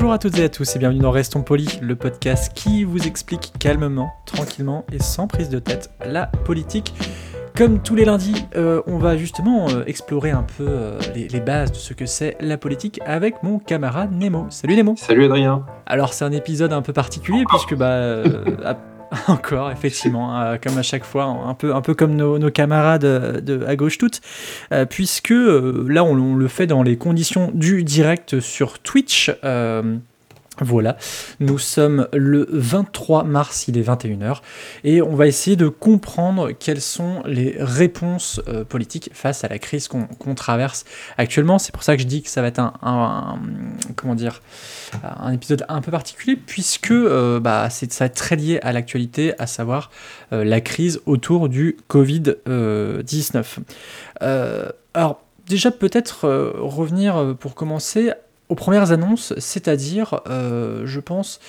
Bonjour à toutes et à tous et bienvenue dans Restons Polis, le podcast qui vous explique calmement, tranquillement et sans prise de tête la politique. Comme tous les lundis, euh, on va justement euh, explorer un peu euh, les, les bases de ce que c'est la politique avec mon camarade Nemo. Salut Nemo Salut Adrien. Alors c'est un épisode un peu particulier puisque bah encore effectivement euh, comme à chaque fois un peu comme nos, camarades euh, de à gauche toutes euh, puisque là on, le fait dans les conditions du direct sur Twitch voilà, nous sommes le 23 mars, il est 21h, et on va essayer de comprendre quelles sont les réponses euh, politiques face à la crise qu'on traverse actuellement. C'est pour ça que je dis que ça va être un, comment dire, un épisode un peu particulier, puisque euh, bah, c'est- ça va être très lié à l'actualité, à savoir euh, la crise autour du Covid-19. Euh, alors, déjà, peut-être euh, revenir euh, pour commencer aux premières annonces, c'est-à-dire, euh, je pense,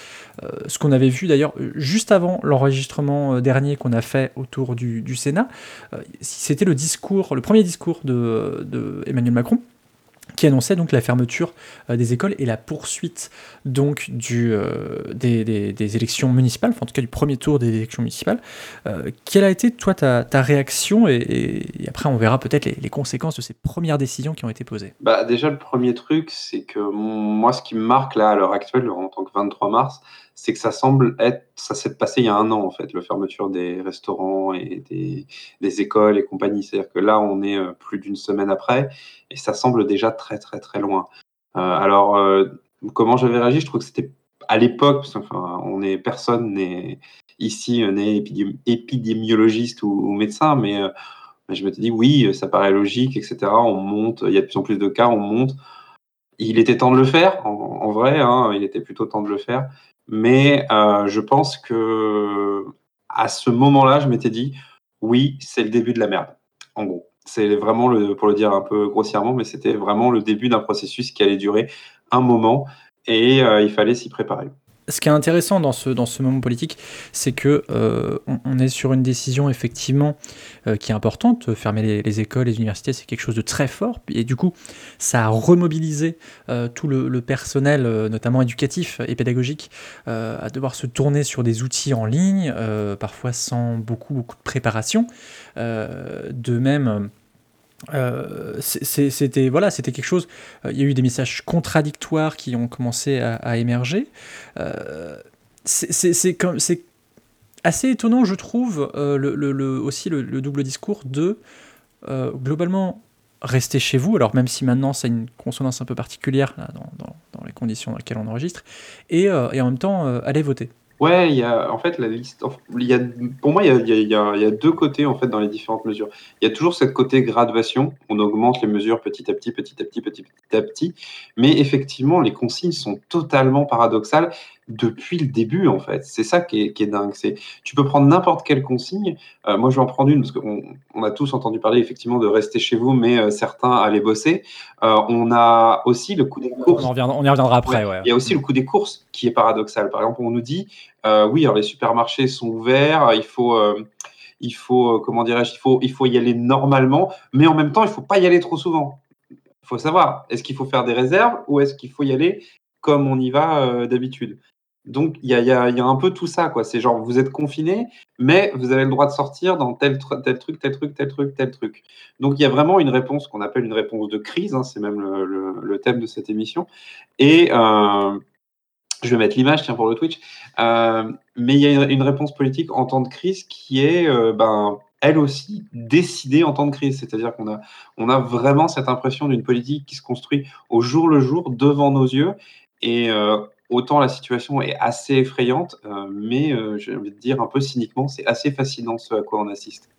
euh, ce qu'on avait vu d'ailleurs euh, juste avant l'enregistrement dernier qu'on a fait autour du, Sénat, c'était le discours, le premier discours de, de Emmanuel Macron qui annonçait donc la fermeture euh, des écoles et la poursuite donc du, euh, des, élections municipales, en tout cas du premier tour des élections municipales. Euh, quelle a été toi ta, ta réaction et, après on verra peut-être les, les conséquences de ces premières décisions qui ont été posées. Bah, déjà, le premier truc, c'est que moi, ce qui me marque là, à l'heure actuelle, en tant que 23 mars, c'est que ça semble être, ça s'est passé il y a un an, en fait, la fermeture des restaurants et des, écoles et compagnie. C'est-à-dire que là, on est euh, plus d'une semaine après et ça semble déjà très, très, très loin. Euh, alors, euh, comment j'avais réagi? Je trouve que c'était à l'époque, parce enfin, on est, personne n'est ici, n'est épidémi- épidémiologiste ou, médecin, mais euh, je me suis dit, oui, ça paraît logique, etc. On monte, il y a de plus en plus de cas, on monte. Il était temps de le faire, en, vrai, hein, il était plutôt temps de le faire. Mais euh, je pense que à ce moment-là, je m'étais dit, oui, c'est le début de la merde, en gros. C'est vraiment, le, pour le dire un peu grossièrement, mais c'était vraiment le début d'un processus qui allait durer un moment et euh, il fallait s'y préparer. Ce qui est intéressant dans ce, dans ce moment politique, c'est que euh, on, est sur une décision effectivement euh, qui est importante. Fermer les, les écoles, les universités, c'est quelque chose de très fort. Et du coup, ça a remobilisé euh, tout le, le personnel, notamment éducatif et pédagogique, à devoir se tourner sur des outils en ligne, parfois sans beaucoup, beaucoup de préparation. De même. Euh, c'est- c'est- c'était voilà, c'était quelque chose. euh, Il y a eu des messages contradictoires qui ont commencé à, émerger. Euh, c'est- c'est c'est c'est assez étonnant, je trouve, aussi le, le double discours de globalement rester chez vous. Alors même si maintenant a une consonance un peu particulière dans, les conditions dans lesquelles on enregistre, et, et en même temps aller voter. Ouais, il y a en fait la liste. pour moi, il y a, deux côtés en fait dans les différentes mesures. Il y a toujours cette côté graduation. On augmente les mesures petit à petit, petit à petit, petit à petit. Mais effectivement, les consignes sont totalement paradoxales depuis le début en fait. C'est ça qui est, qui est dingue. C'est tu peux prendre n'importe quelle consigne. Euh, moi, je vais en prendre une parce qu'on on a tous entendu parler effectivement de rester chez vous, mais euh, certains allaient bosser. Euh, on a aussi le coup des courses. On, en reviendra, on y reviendra après. Ouais. ouais. Il y a aussi le coût des courses qui est paradoxal. Par exemple, on nous dit, oui, alors les supermarchés sont ouverts, il faut, il faut, comment dirais-je, il faut, il faut y aller normalement, mais en même temps, il faut pas y aller trop souvent. Il faut savoir, est-ce qu'il faut faire des réserves ou est-ce qu'il faut y aller comme on y va euh, d'habitude? Donc, il y a, un peu tout ça, quoi. C'est genre, vous êtes confiné, mais vous avez le droit de sortir dans tel, tel truc, tel truc, tel truc, tel truc. Donc, il y a vraiment une réponse qu'on appelle une réponse de crise, hein, c'est même le, thème de cette émission. Et euh, je vais mettre l'image, tiens, pour le Twitch. Euh, mais il y a une, réponse politique en temps de crise qui est, euh, ben, elle aussi, décidée en temps de crise. C'est-à-dire qu'on a, on a vraiment cette impression d'une politique qui se construit au jour le jour, devant nos yeux. Et autant la situation est assez effrayante, euh, mais euh, j'ai envie de dire un peu cyniquement, c'est assez fascinant ce à quoi on assiste.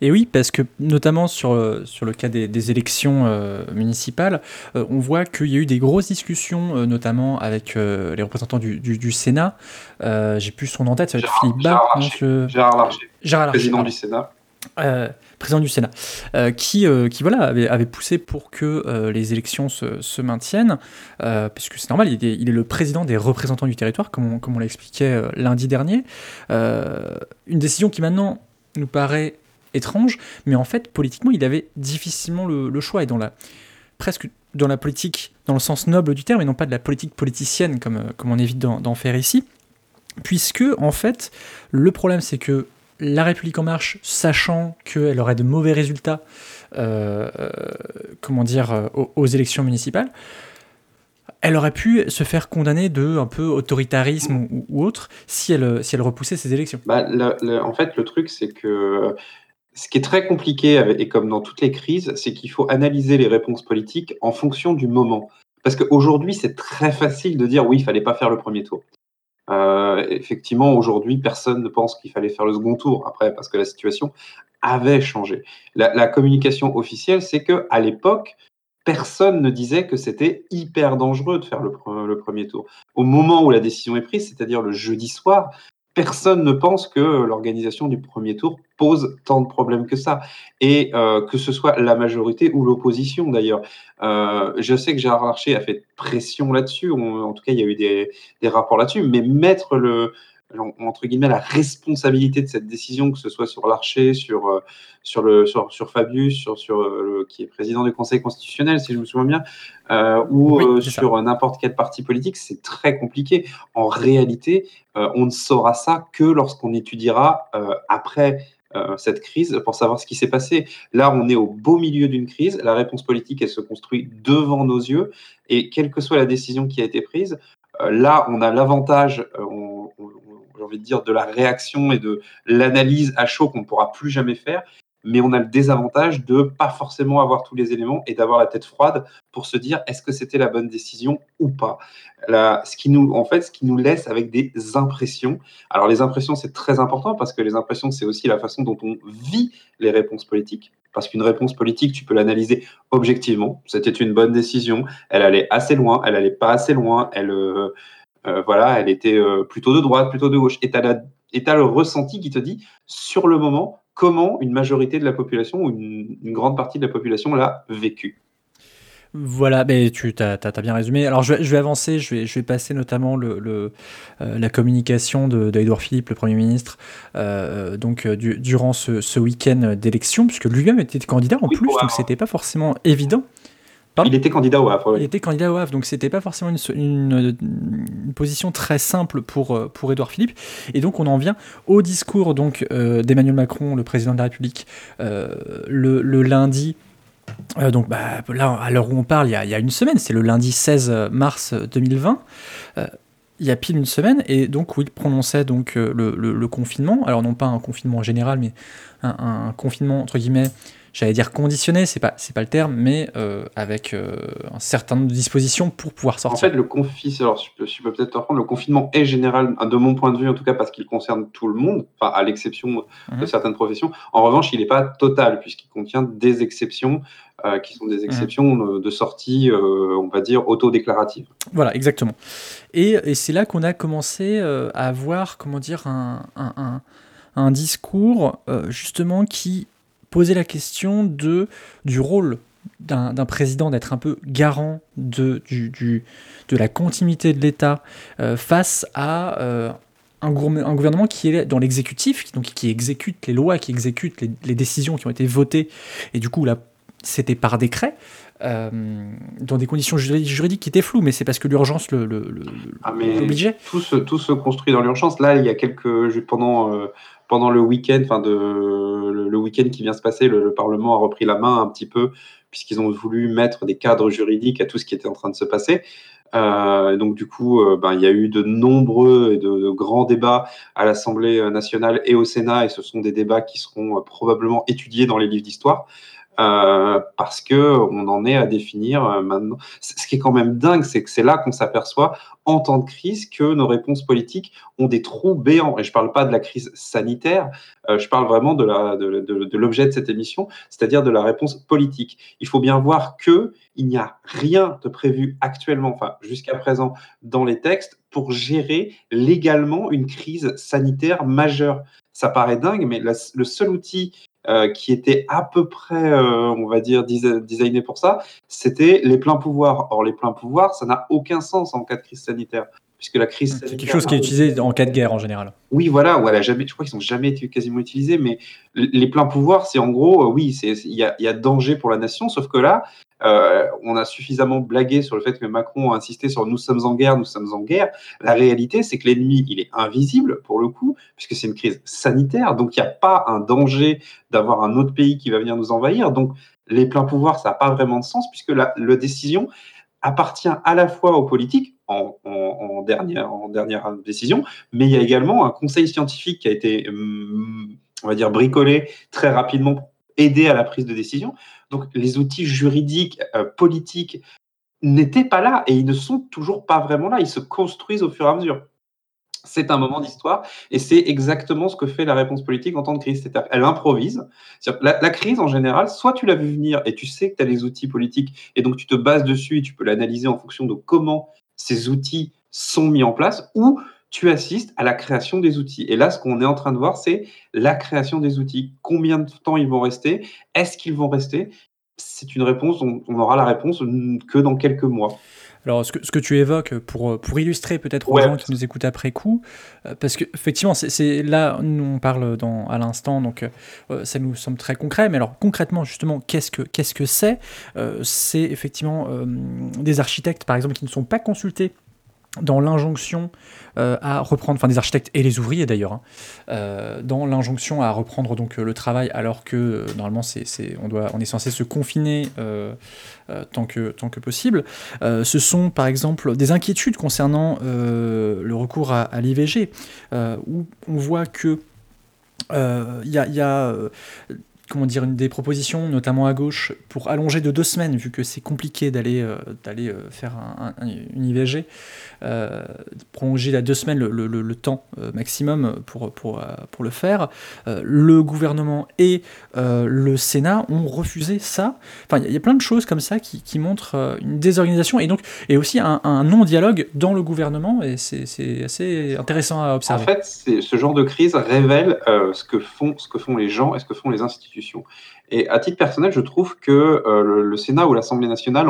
Et oui, parce que notamment sur, euh, sur le cas des, des élections euh, municipales, on voit qu'il y a eu des grosses discussions, notamment avec les représentants du, du, du Sénat. J'ai plus son en tête, ça va être Philippe Bas, Gérard Larcher, Gérard Larcher, président du Sénat. Euh, président du Sénat, euh, qui, euh, qui voilà, avait, poussé pour que les élections se, maintiennent, puisque c'est normal, il est, le président des représentants du territoire, comme on, comme on l'expliquait lundi dernier. Une décision qui maintenant nous paraît étrange, mais en fait, politiquement, il avait difficilement le, le choix, et dans la, presque dans la politique, dans le sens noble du terme, et non pas de la politique politicienne, comme, comme on évite d'en faire ici, puisque, en fait, le problème, c'est que la République en marche, sachant qu'elle aurait de mauvais résultats, euh, euh, comment dire, euh, aux, élections municipales, elle aurait pu se faire condamner de un peu autoritarisme ou, autre si elle, si elle repoussait ces élections. Bah, en fait, le truc, c'est que ce qui est très compliqué, et comme dans toutes les crises, c'est qu'il faut analyser les réponses politiques en fonction du moment. Parce qu'aujourd'hui, c'est très facile de dire oui, il fallait pas faire le premier tour. Euh, effectivement, aujourd'hui, personne ne pense qu'il fallait faire le second tour après, parce que la situation avait changé. La, communication officielle, c'est que à l'époque, personne ne disait que c'était hyper dangereux de faire le premier tour. Au moment où la décision est prise, c'est-à-dire le jeudi soir, personne ne pense que l'organisation du premier tour pose tant de problèmes que ça. Et euh, que ce soit la majorité ou l'opposition d'ailleurs. Euh, je sais que Gérard Larcher a fait pression là-dessus, en tout cas il y a eu des rapports là-dessus, mais mettre le, entre guillemets, la responsabilité de cette décision, que ce soit sur Larcher, sur, euh, sur, le, sur, sur Fabius, sur, sur euh, le, qui est président du Conseil constitutionnel, si je me souviens bien, euh, ou Oui, euh, sur n'importe quel parti politique, c'est très compliqué. En réalité, euh, on ne saura ça que lorsqu'on étudiera après cette crise pour savoir ce qui s'est passé. Là, on est au beau milieu d'une crise. La réponse politique, elle se construit devant nos yeux. Et quelle que soit la décision qui a été prise, là, on a l'avantage, on- envie de dire, de la réaction et de l'analyse à chaud qu'on ne pourra plus jamais faire. Mais on a le désavantage de pas forcément avoir tous les éléments et d'avoir la tête froide pour se dire est-ce que c'était la bonne décision ou pas? Ce qui nous, en fait, ce qui nous laisse avec des impressions. Alors les impressions, c'est très important parce que les impressions, c'est aussi la façon dont on vit les réponses politiques. Parce qu'une réponse politique, tu peux l'analyser objectivement. C'était une bonne décision. Elle allait assez loin. Elle allait pas assez loin. Elle, euh, euh, voilà, elle était euh, plutôt de droite, plutôt de gauche. Et tu as, le ressenti qui te dit, sur le moment, comment une majorité de la population ou une, une grande partie de la population l'a vécu? Voilà, mais tu as, bien résumé. Alors je vais, je vais avancer, je vais, je vais passer notamment le, le, euh, la communication d'Edouard Philippe, le Premier ministre, euh, donc du, durant ce, ce week-end d'élection, puisque lui-même était candidat en Oui, plus, donc c'était pas forcément évident. Pardon Il était candidat au Havre. Il était candidat au Havre, donc c'était pas forcément une, une, une, position très simple pour, euh, pour Édouard Philippe. Et donc on en vient au discours donc euh, d'Emmanuel Macron, le président de la République, euh, le, le, lundi. Euh, donc bah, là, à l'heure où on parle, il y, a, il y a une semaine, c'est le lundi 16 mars 2020 il y a pile une semaine, et donc où il prononçait donc euh, le, le, le, confinement, alors non pas un confinement général, mais un, un confinement entre guillemets, j'allais dire conditionné, c'est pas c'est pas le terme, mais euh, avec euh, un certain nombre de dispositions pour pouvoir sortir. En fait, le alors je peux, peut-être te reprendre, le confinement est général, de mon point de vue en tout cas, parce qu'il concerne tout le monde, enfin à l'exception Mhm. mmh. de certaines professions. En revanche, il n'est pas total puisqu'il contient des exceptions euh, qui sont des exceptions mmh. de sortie, on va dire, autodéclarative. Voilà, exactement. Et, et c'est là qu'on a commencé à avoir, comment dire, un, un, un, un discours euh, justement qui posait la question du rôle d'un président d'être un peu garant de, la continuité de l'État euh, face à euh, un, gouvernement qui est dans l'exécutif, qui exécute les lois, qui exécute les, les, décisions qui ont été votées, et du coup là c'était par décret, euh, dans des conditions juridiques qui étaient floues, mais c'est parce que l'urgence le, le, le ah, l'obligeait. Tout se, tout se construit dans l'urgence. Là, il y a quelques pendant euh, pendant le week-end, enfin de le, le week-end qui vient se passer, le, le, Parlement a repris la main un petit peu puisqu'ils ont voulu mettre des cadres juridiques à tout ce qui était en train de se passer. Euh, donc du coup, euh, ben, il y a eu de nombreux et de, de grands débats à l'Assemblée nationale et au Sénat, et ce sont des débats qui seront euh, probablement étudiés dans les livres d'histoire. Euh, parce que on en est à définir euh, maintenant. Ce qui est quand même dingue, c'est que c'est là qu'on s'aperçoit en temps de crise que nos réponses politiques ont des trous béants. Et je ne parle pas de la crise sanitaire, euh, je parle vraiment de de, l'objet de cette émission, c'est-à-dire de la réponse politique. Il faut bien voir que il n'y a rien de prévu actuellement, enfin jusqu'à présent, dans les textes pour gérer légalement une crise sanitaire majeure. Ça paraît dingue, mais le seul outil euh, qui était à peu près, euh, on va dire, designé pour ça, c'était les pleins pouvoirs. Or, les pleins pouvoirs, ça n'a aucun sens en cas de crise sanitaire. Puisque la crise C'est quelque chose qui est utilisé en cas de guerre en général. Oui, voilà, voilà jamais, je crois qu'ils n'ont jamais été quasiment utilisés, mais les pleins pouvoirs, c'est en gros, euh, oui, il y a, y a, danger pour la nation, sauf que là, euh, on a suffisamment blagué sur le fait que Macron a insisté sur nous sommes en guerre, nous sommes en guerre. La réalité, c'est que l'ennemi, il est invisible pour le coup, puisque c'est une crise sanitaire, donc il n'y a pas un danger d'avoir un autre pays qui va venir nous envahir. Donc les pleins pouvoirs, ça n'a pas vraiment de sens, puisque la, la, décision appartient à la fois aux politiques, en, dernière, en dernière décision, mais il y a également un conseil scientifique qui a été, hum, on va dire, bricolé très rapidement aider à la prise de décision. Donc les outils juridiques, euh, politiques n'étaient pas là et ils ne sont toujours pas vraiment là. Ils se construisent au fur et à mesure. C'est un moment d'histoire et c'est exactement ce que fait la réponse politique en temps de crise. C'est-à-dire elle improvise. La, la, crise, en général, soit tu l'as vu venir et tu sais que tu as les outils politiques et donc tu te bases dessus et tu peux l'analyser en fonction de comment ces outils sont mis en place, ou tu assistes à la création des outils. Et là, ce qu'on est en train de voir, c'est la création des outils. Combien de temps ils vont rester? Est-ce qu'ils vont rester? C'est une réponse, on, on, aura la réponse que dans quelques mois. Alors, ce que, ce que tu évoques, pour, pour illustrer peut-être aux gens qui nous écoutent après coup, euh, parce qu'effectivement, c'est là, nous on parle dans, à l'instant, donc euh, ça nous semble très concret, mais alors concrètement, justement, qu'est-ce que c'est? -ce que c'est effectivement euh, des architectes, par exemple, qui ne sont pas consultés dans l'injonction euh, à reprendre, enfin des architectes et les ouvriers d'ailleurs, hein, euh, dans l'injonction à reprendre donc le travail alors que euh, normalement c'est, on, doit, on est censé se confiner euh, euh, tant, que, tant que possible. ce sont par exemple des inquiétudes concernant le recours à, l'IVG, où on voit que il y a comment dire, une des propositions, notamment à gauche, pour allonger de deux semaines, vu que c'est compliqué d'aller euh, euh, faire un, un, une IVG, euh, prolonger à deux semaines le, le, le temps maximum pour, pour, pour le faire. Le gouvernement et le Sénat ont refusé ça. Enfin, il y, a plein de choses comme ça qui, qui montrent une désorganisation et donc et aussi un, un non-dialogue dans le gouvernement, et c'est assez intéressant à observer. En fait, ce genre de crise révèle ce, que font, ce que font les gens et ce que font les institutions. Et à titre personnel, je trouve que euh, le, Sénat ou l'Assemblée nationale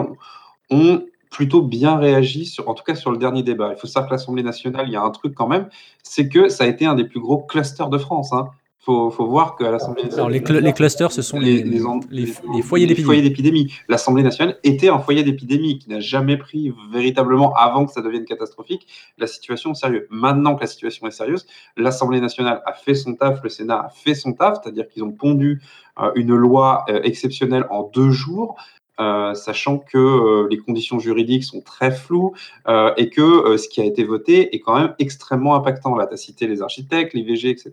ont, plutôt bien réagi, en tout cas sur le dernier débat. Il faut savoir que l'Assemblée nationale, il y a un truc quand même, c'est que ça a été un des plus gros clusters de France. Hein. Faut, faut voir qu'à l'Assemblée nationale. Les, cl les, clusters, ce sont les, les, les, les foyers d'épidémie. L'Assemblée nationale était un foyer d'épidémie qui n'a jamais pris véritablement, avant que ça devienne catastrophique, la situation au sérieux. Maintenant que la situation est sérieuse, l'Assemblée nationale a fait son taf, le Sénat a fait son taf, c'est-à-dire qu'ils ont pondu euh, une loi euh, exceptionnelle en deux jours. Euh, sachant que euh, les conditions juridiques sont très floues euh, et que ce qui a été voté est quand même extrêmement impactant. Là, tu as cité les architectes, l'IVG, etc.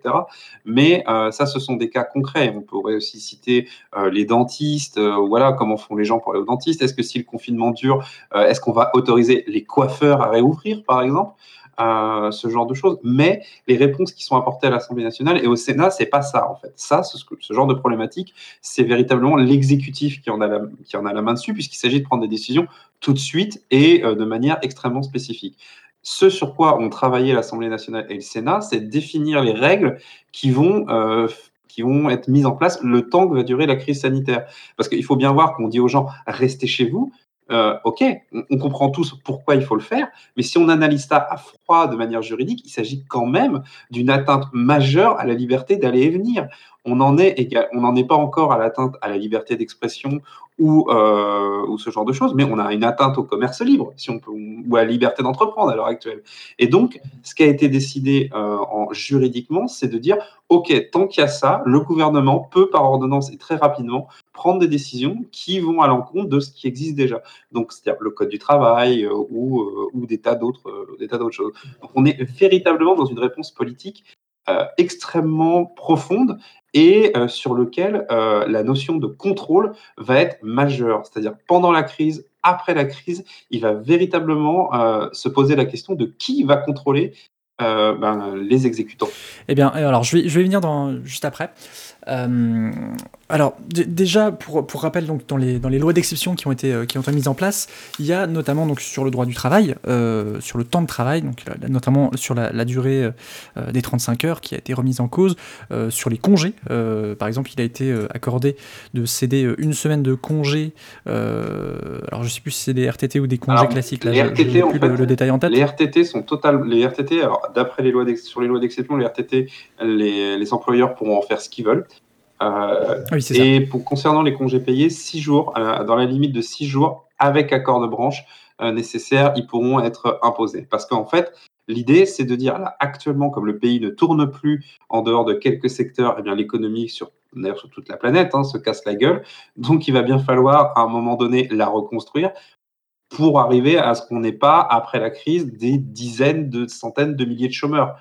Mais ça, ce sont des cas concrets. On pourrait aussi citer les dentistes. voilà, comment font les gens pour aller au dentiste Est-ce que si le confinement dure, est-ce qu'on va autoriser les coiffeurs à réouvrir, par exemple? Euh, ce genre de choses. Mais les réponses qui sont apportées à l'Assemblée nationale et au Sénat, c'est pas ça en fait. Ça, ce, genre de problématique, c'est véritablement l'exécutif qui en a la, qui en a la main dessus, puisqu'il s'agit de prendre des décisions tout de suite et euh, de manière extrêmement spécifique. Ce sur quoi ont travaillé l'Assemblée nationale et le Sénat, c'est définir les règles qui vont euh, qui vont être mises en place le temps que va durer la crise sanitaire. Parce qu'il faut bien voir qu'on dit aux gens restez chez vous, euh, ok, on, comprend tous pourquoi il faut le faire, mais si on analyse ça à froid de manière juridique, il s'agit quand même d'une atteinte majeure à la liberté d'aller et venir. On n'en est, est pas encore à l'atteinte à la liberté d'expression ou, euh, ou ce genre de choses, mais on a une atteinte au commerce libre, ou à la liberté d'entreprendre à l'heure actuelle. Et donc, ce qui a été décidé euh, en, juridiquement, c'est de dire, OK, tant qu'il y a ça, le gouvernement peut, par ordonnance et très rapidement, prendre des décisions qui vont à l'encontre de ce qui existe déjà. Donc, c'est-à-dire le code du travail euh, ou, ou des tas d'autres choses. Donc, on est véritablement dans une réponse politique extrêmement profonde et sur lequel la notion de contrôle va être majeure. C'est-à-dire pendant la crise, après la crise, il va véritablement se poser la question de qui va contrôler ben, les exécutants. Eh bien, alors je vais, je vais venir dans, juste après. Euh, alors, déjà, pour, pour, rappel, donc, dans, les, dans les lois d'exception qui, ont été, euh, qui ont été mises en place, il y a notamment donc, sur le droit du travail, euh, sur le temps de travail, donc, notamment sur la, durée des 35 heures qui a été remise en cause, sur les congés. par exemple, il a été accordé de céder une semaine de congés. alors, je ne sais plus si c'est des RTT ou des congés classiques. Là, les RTT, plus le, détail en tête. Les RTT sont total. Les RTT, alors d'après les lois sur les lois d'exception, les RTT, les, les employeurs pourront en faire ce qu'ils veulent. Euh, et pour, concernant les congés payés, six jours, euh, dans la limite de six jours, avec accord de branche euh, nécessaire, ils pourront être imposés. Parce qu'en fait, l'idée, c'est de dire, là, actuellement, comme le pays ne tourne plus en dehors de quelques secteurs, eh bien l'économie sur d'ailleurs sur toute la planète, hein, se casse la gueule. Donc, il va bien falloir, à un moment donné, la reconstruire pour arriver à ce qu'on n'ait pas, après la crise, des dizaines de centaines de milliers de chômeurs.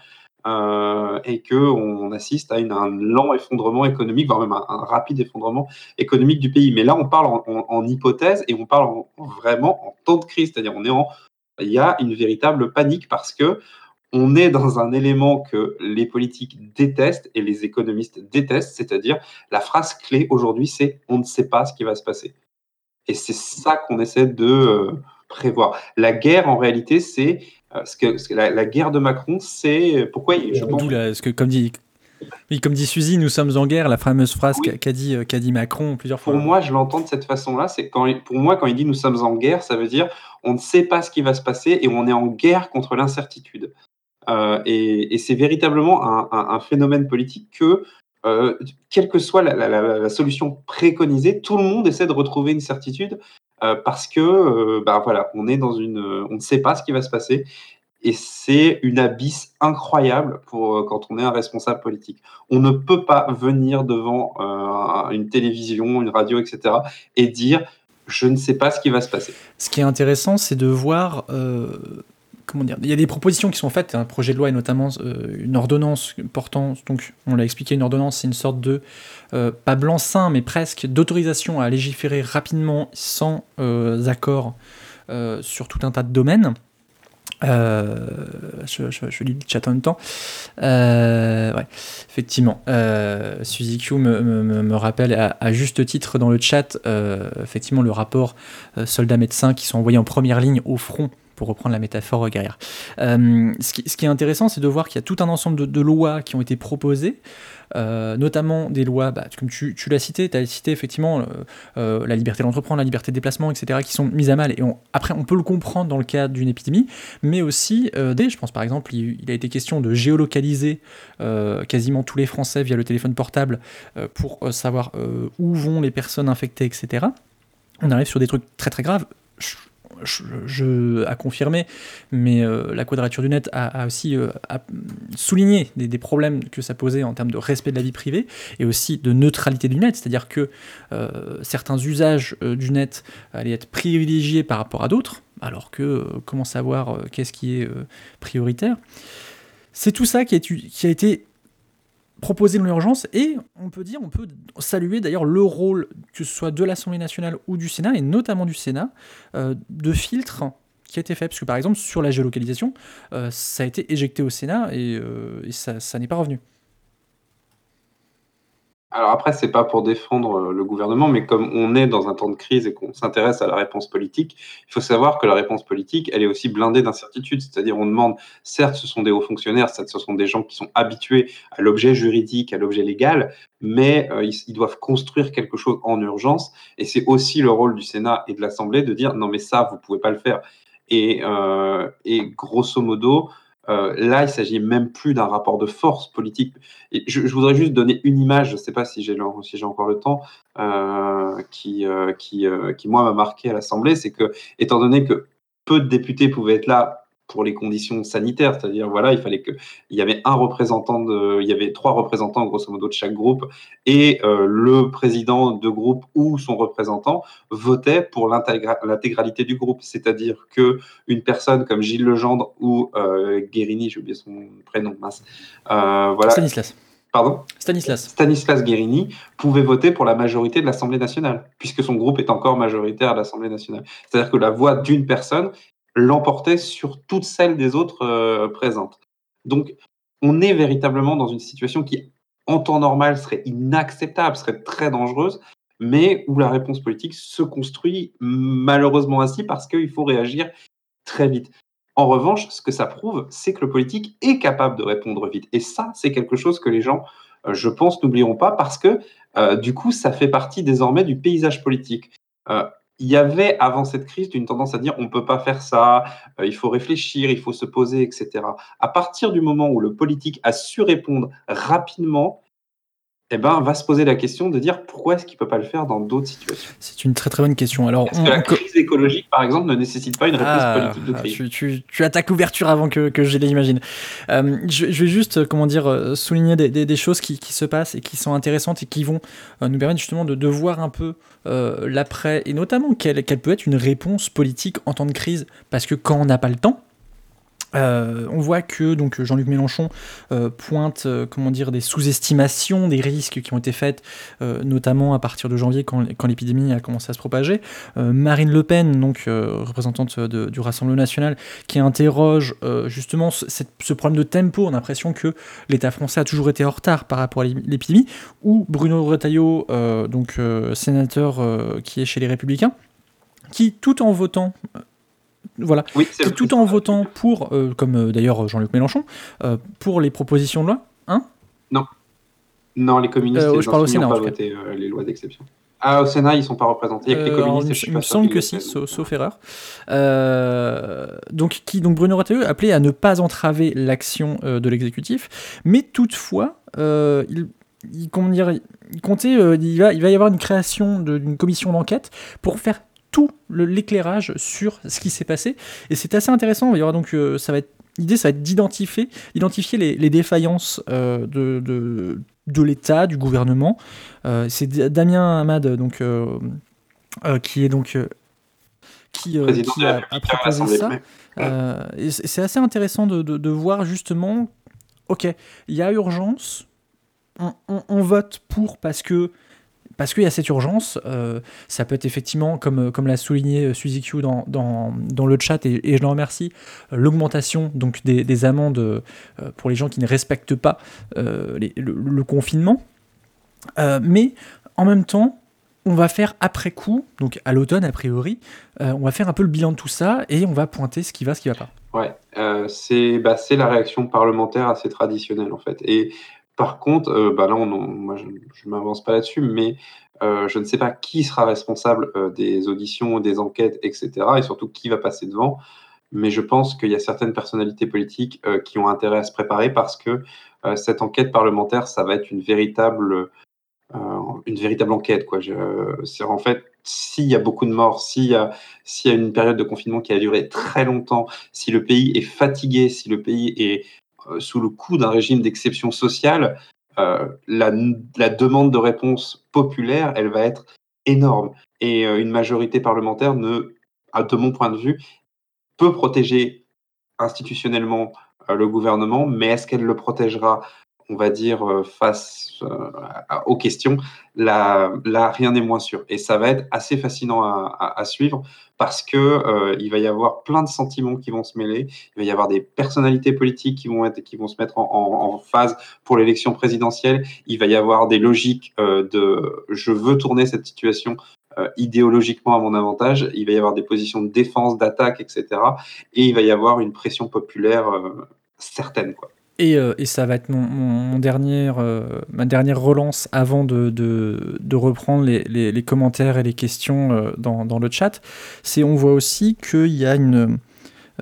Euh, et qu'on assiste à un lent effondrement économique, voire même un, rapide effondrement économique du pays. Mais là, on parle en, hypothèse et on parle vraiment en temps de crise, c'est-à-dire on est en, il y a une véritable panique parce que on est dans un élément que les politiques détestent et les économistes détestent, c'est-à-dire la phrase clé aujourd'hui, c'est on ne sait pas ce qui va se passer. Et c'est ça qu'on essaie de euh, prévoir. La guerre, en réalité, c'est euh, ce que, la, guerre de Macron, c'est pourquoi je pense... ce que comme dit oui, comme dit Suzy, nous sommes en guerre, la fameuse phrase qu'a dit, qu'a dit Macron plusieurs fois. Pour moi, je l'entends de cette façon-là. C'est quand, pour moi, quand il dit nous sommes en guerre, ça veut dire on ne sait pas ce qui va se passer et on est en guerre contre l'incertitude. Euh, et, c'est véritablement un, phénomène politique que, euh, quelle que soit la, la, solution préconisée, tout le monde essaie de retrouver une certitude euh, parce que euh, bah, voilà, on est dans une, on ne sait pas ce qui va se passer et c'est une abysse incroyable pour euh, quand on est un responsable politique. On ne peut pas venir devant une télévision, une radio, etc. et dire je ne sais pas ce qui va se passer. Ce qui est intéressant, c'est de voir comment dire, il y a des propositions qui sont faites, un projet de loi et notamment euh, une ordonnance portant, donc on l'a expliqué, une ordonnance c'est une sorte de, euh, pas blanc-seing, mais presque d'autorisation à légiférer rapidement sans euh, accord sur tout un tas de domaines. je, lis le chat en même temps. ouais, effectivement. Suzy Q me, rappelle à, juste titre dans le chat, effectivement, le rapport soldats-médecins qui sont envoyés en première ligne au front pour reprendre la métaphore guerrière. Euh, ce, qui, est intéressant, c'est de voir qu'il y a tout un ensemble de, lois qui ont été proposées, euh, notamment des lois, bah, comme tu, l'as cité, tu as cité effectivement euh, la liberté d'entreprendre, la liberté de déplacement, etc., qui sont mises à mal. Et après, on peut le comprendre dans le cadre d'une épidémie, mais aussi, des, je pense par exemple, il, il, a été question de géolocaliser quasiment tous les Français via le téléphone portable pour savoir où vont les personnes infectées, etc. On arrive sur des trucs très très graves je, à confirmer, mais euh, la quadrature du net a, aussi euh, souligné des, problèmes que ça posait en termes de respect de la vie privée et aussi de neutralité du net, c'est-à-dire que euh, certains usages du net allaient être privilégiés par rapport à d'autres, alors que comment savoir qu'est-ce qui est prioritaire? C'est tout ça qui a été proposé dans l'urgence et on peut dire, on peut saluer d'ailleurs le rôle, que ce soit de l'Assemblée nationale ou du Sénat, et notamment du Sénat, euh, de filtre qui a été fait. Parce que par exemple, sur la géolocalisation, euh, ça a été éjecté au Sénat et, euh, et ça n'est pas revenu. Alors après, c'est pas pour défendre euh, le gouvernement, mais comme on est dans un temps de crise et qu'on s'intéresse à la réponse politique, il faut savoir que la réponse politique, elle est aussi blindée d'incertitudes. C'est-à-dire, on demande, certes, ce sont des hauts fonctionnaires, certes, ce sont des gens qui sont habitués à l'objet juridique, à l'objet légal, mais euh, ils, doivent construire quelque chose en urgence. Et c'est aussi le rôle du Sénat et de l'Assemblée de dire, non, mais ça, vous pouvez pas le faire. Et, euh, et grosso modo, euh, là, il s'agit même plus d'un rapport de force politique. Et je, voudrais juste donner une image, je ne sais pas si j'ai encore le temps, euh, qui, euh, qui, qui, moi, m'a marqué à l'Assemblée, c'est que, étant donné que peu de députés pouvaient être là pour les conditions sanitaires, c'est-à-dire voilà, il fallait que il y avait un représentant de, il y avait trois représentants grosso modo de chaque groupe et euh, le président de groupe ou son représentant votait pour l'intégralité du groupe, c'est-à-dire que une personne comme Gilles Legendre ou euh, Guérini, j'ai oublié son prénom, mince, euh, voilà. Stanislas. Pardon? Stanislas. Stanislas Guérini pouvait voter pour la majorité de l'Assemblée nationale, puisque son groupe est encore majoritaire à l'Assemblée nationale. C'est-à-dire que la voix d'une personne l'emportait sur toutes celles des autres euh, présentes. Donc, on est véritablement dans une situation qui, en temps normal, serait inacceptable, serait très dangereuse, mais où la réponse politique se construit malheureusement ainsi parce qu'il faut réagir très vite. En revanche, ce que ça prouve, c'est que le politique est capable de répondre vite. Et ça, c'est quelque chose que les gens, euh, je pense, n'oublieront pas parce que, euh, du coup, ça fait partie désormais du paysage politique. Il y avait, avant cette crise, une tendance à dire on ne peut pas faire ça, il faut réfléchir, il faut se poser, etc. À partir du moment où le politique a su répondre rapidement, eh ben, va se poser la question de dire pourquoi est-ce qu'il ne peut pas le faire dans d'autres situations C'est une très très bonne question. Alors, Est-ce que la crise écologique, par exemple, ne nécessite pas une réponse Ah, politique de ah, crise tu, tu, tu as ta couverture avant que, que je l'imagine. Euh, je, je vais juste, euh, comment dire, euh, souligner des, des, des choses qui, qui se passent et qui sont intéressantes et qui vont euh, nous permettre justement de, de voir un peu euh, l'après et notamment quelle, quelle peut être une réponse politique en temps de crise. Parce que quand on n'a pas le temps, euh, on voit que donc Jean-Luc Mélenchon euh, pointe euh, comment dire des sous-estimations des risques qui ont été faites notamment à partir de janvier quand, l'épidémie a commencé à se propager. Marine Le Pen donc représentante du Rassemblement national qui interroge justement ce, ce problème de tempo. On a l'impression que l'État français a toujours été en retard par rapport à l'ép- l'épidémie. Ou Bruno Retailleau donc sénateur qui est chez les Républicains qui tout en votant voilà, Oui, tout en votant pour, euh, comme euh, d'ailleurs Jean-Luc Mélenchon, euh, pour les propositions de loi, hein? Non, les communistes Euh, les je parle au Sénat, en pas voté euh, les lois d'exception. Ah, au Sénat, ils sont pas représentés. Il n'y a que les Euh, communistes. il me semble que si, sauf, erreur. Euh, donc, qui, donc Bruno Retailleau appelait à ne pas entraver l'action euh, de l'exécutif, mais toutefois, euh, il, il, comment dire, il comptait, euh, il, va, il va y avoir une création d'une commission d'enquête pour faire tout l'éclairage sur ce qui s'est passé. Et c'est assez intéressant. Il y aura donc, euh, ça va être, l'idée, ça va être d'identifier, identifier les, les défaillances euh, de, de, de l'État, du gouvernement. Euh, c'est Damien Hamad, donc. euh, qui est donc qui, a, proposé ça. Ouais. C'est assez intéressant de, de- de voir justement, ok, il y a urgence, on, on- on vote pour parce que parce qu'il y a cette urgence. euh, ça peut être effectivement, comme, comme l'a souligné euh, Suzy Q dans, dans, dans le chat, et, je le remercie, euh, l'augmentation donc des, des amendes euh, pour les gens qui ne respectent pas euh, le, confinement. Euh, mais en même temps, on va faire après coup, donc à l'automne a priori, euh, on va faire un peu le bilan de tout ça et on va pointer ce qui va, ce qui va pas. Ouais, euh, c'est bah, la réaction parlementaire assez traditionnelle en fait. Et par contre, euh, bah là, moi, je ne m'avance pas là-dessus, mais euh, je ne sais pas qui sera responsable euh, des auditions, des enquêtes, etc. Et surtout qui va passer devant. Mais je pense qu'il y a certaines personnalités politiques euh, qui ont intérêt à se préparer parce que cette enquête parlementaire, ça va être une véritable, une véritable enquête. Quoi. En fait, s'il y a beaucoup de morts, s'il y a, s'il y a une période de confinement qui a duré très longtemps, si le pays est fatigué, si le pays est sous le coup d'un régime d'exception sociale, euh, la, demande de réponse populaire, elle va être énorme. Et euh, une majorité parlementaire ne, de mon point de vue, peut protéger institutionnellement euh, le gouvernement, mais est-ce qu'elle le protégera, on va dire, euh, face euh, aux questions là, rien n'est moins sûr. Et ça va être assez fascinant à, suivre parce que euh, il va y avoir plein de sentiments qui vont se mêler. Il va y avoir des personnalités politiques qui vont se mettre en, phase pour l'élection présidentielle. Il va y avoir des logiques euh, de je veux tourner cette situation idéologiquement à mon avantage. Il va y avoir des positions de défense, d'attaque, etc. Et il va y avoir une pression populaire certaine. Et, euh, et ça va être mon, dernière, euh, ma dernière relance avant de, reprendre les commentaires et les questions euh, dans, dans le chat. C'est on voit aussi qu'il y a une,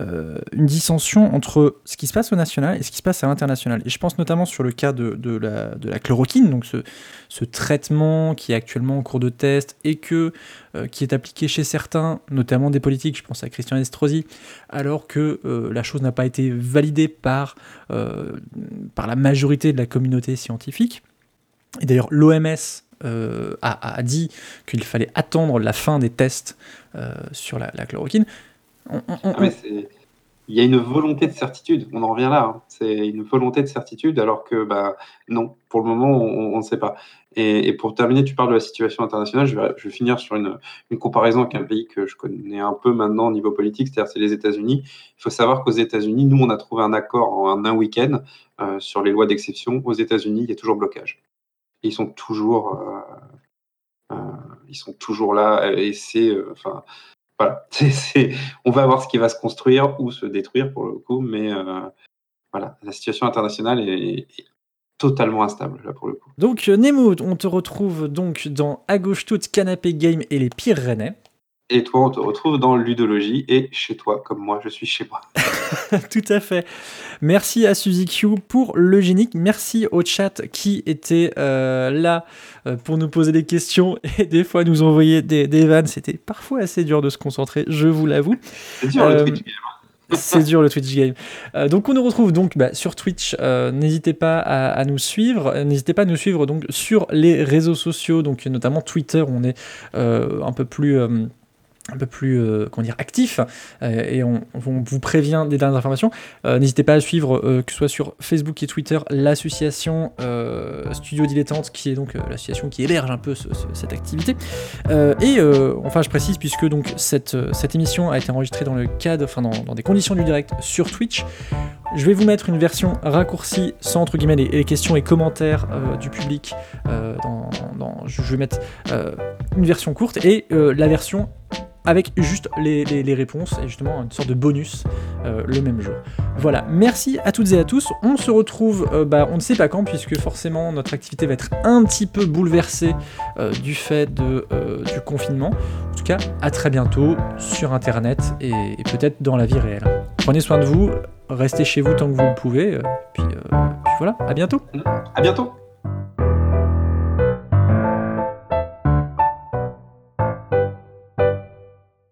euh, une dissension entre ce qui se passe au national et ce qui se passe à l'international. Et je pense notamment sur le cas de, la, chloroquine, donc ce, traitement qui est actuellement en cours de test et que, euh, qui est appliqué chez certains, notamment des politiques, je pense à Christian Estrosi, alors que euh, la chose n'a pas été validée par, par la majorité de la communauté scientifique. Et d'ailleurs, l'OMS a, dit qu'il fallait attendre la fin des tests sur la chloroquine. On, on, on... Ah, il y a une volonté de certitude, on en revient là, hein. c'est une volonté de certitude alors que bah, non, pour le moment on ne sait pas. Et, et, pour terminer, tu parles de la situation internationale, je vais, je vais finir sur une, une, comparaison avec un pays que je connais un peu maintenant au niveau politique, c'est-à-dire c'est les États-Unis. Il faut savoir qu'aux États-Unis, nous on a trouvé un accord en un week-end euh, sur les lois d'exception. Aux États-Unis, il y a toujours blocage. Et ils sont toujours, euh, euh, ils sont toujours là et c'est, enfin, voilà, on va voir ce qui va se construire ou se détruire pour le coup, mais euh, voilà, la situation internationale est, est, totalement instable là pour le coup. Donc Nemo, on te retrouve donc dans À gauche toute, Canapé Game et les pires rennais. Et toi, on te retrouve dans Ludologie et chez toi, comme moi, je suis chez moi. Tout à fait. Merci à Suzy Q pour le génique. Merci au chat qui était euh, là euh, pour nous poser des questions et des fois nous envoyer des, des vannes. C'était parfois assez dur de se concentrer, je vous l'avoue. C'est dur euh, le Twitch game. C'est dur le Twitch game. Euh, donc on nous retrouve donc bah, sur Twitch. Euh, n'hésitez pas à, à, nous suivre. N'hésitez pas à nous suivre donc sur les réseaux sociaux, donc notamment Twitter. On est euh, un peu plus un peu plus euh, actif euh, et on, vous prévient des dernières informations. Euh, N'hésitez pas à suivre, que ce soit sur Facebook et Twitter, l'association Studio Dilettante, qui est donc l'association qui héberge un peu ce, ce, cette activité. et enfin, je précise, puisque donc cette, cette émission a été enregistrée dans le cadre, enfin dans, des conditions du direct sur Twitch, je vais vous mettre une version raccourcie sans entre guillemets les, les questions et commentaires du public. Dans, je vais mettre une version courte et la version avec juste les, réponses et justement une sorte de bonus euh, le même jour. Voilà, merci à toutes et à tous. On se retrouve, euh, bah, on ne sait pas quand, puisque forcément notre activité va être un petit peu bouleversée euh, du fait du confinement. En tout cas, à très bientôt sur Internet et, et peut-être dans la vie réelle. Prenez soin de vous, restez chez vous tant que vous le pouvez, puis, puis voilà, à bientôt. À bientôt.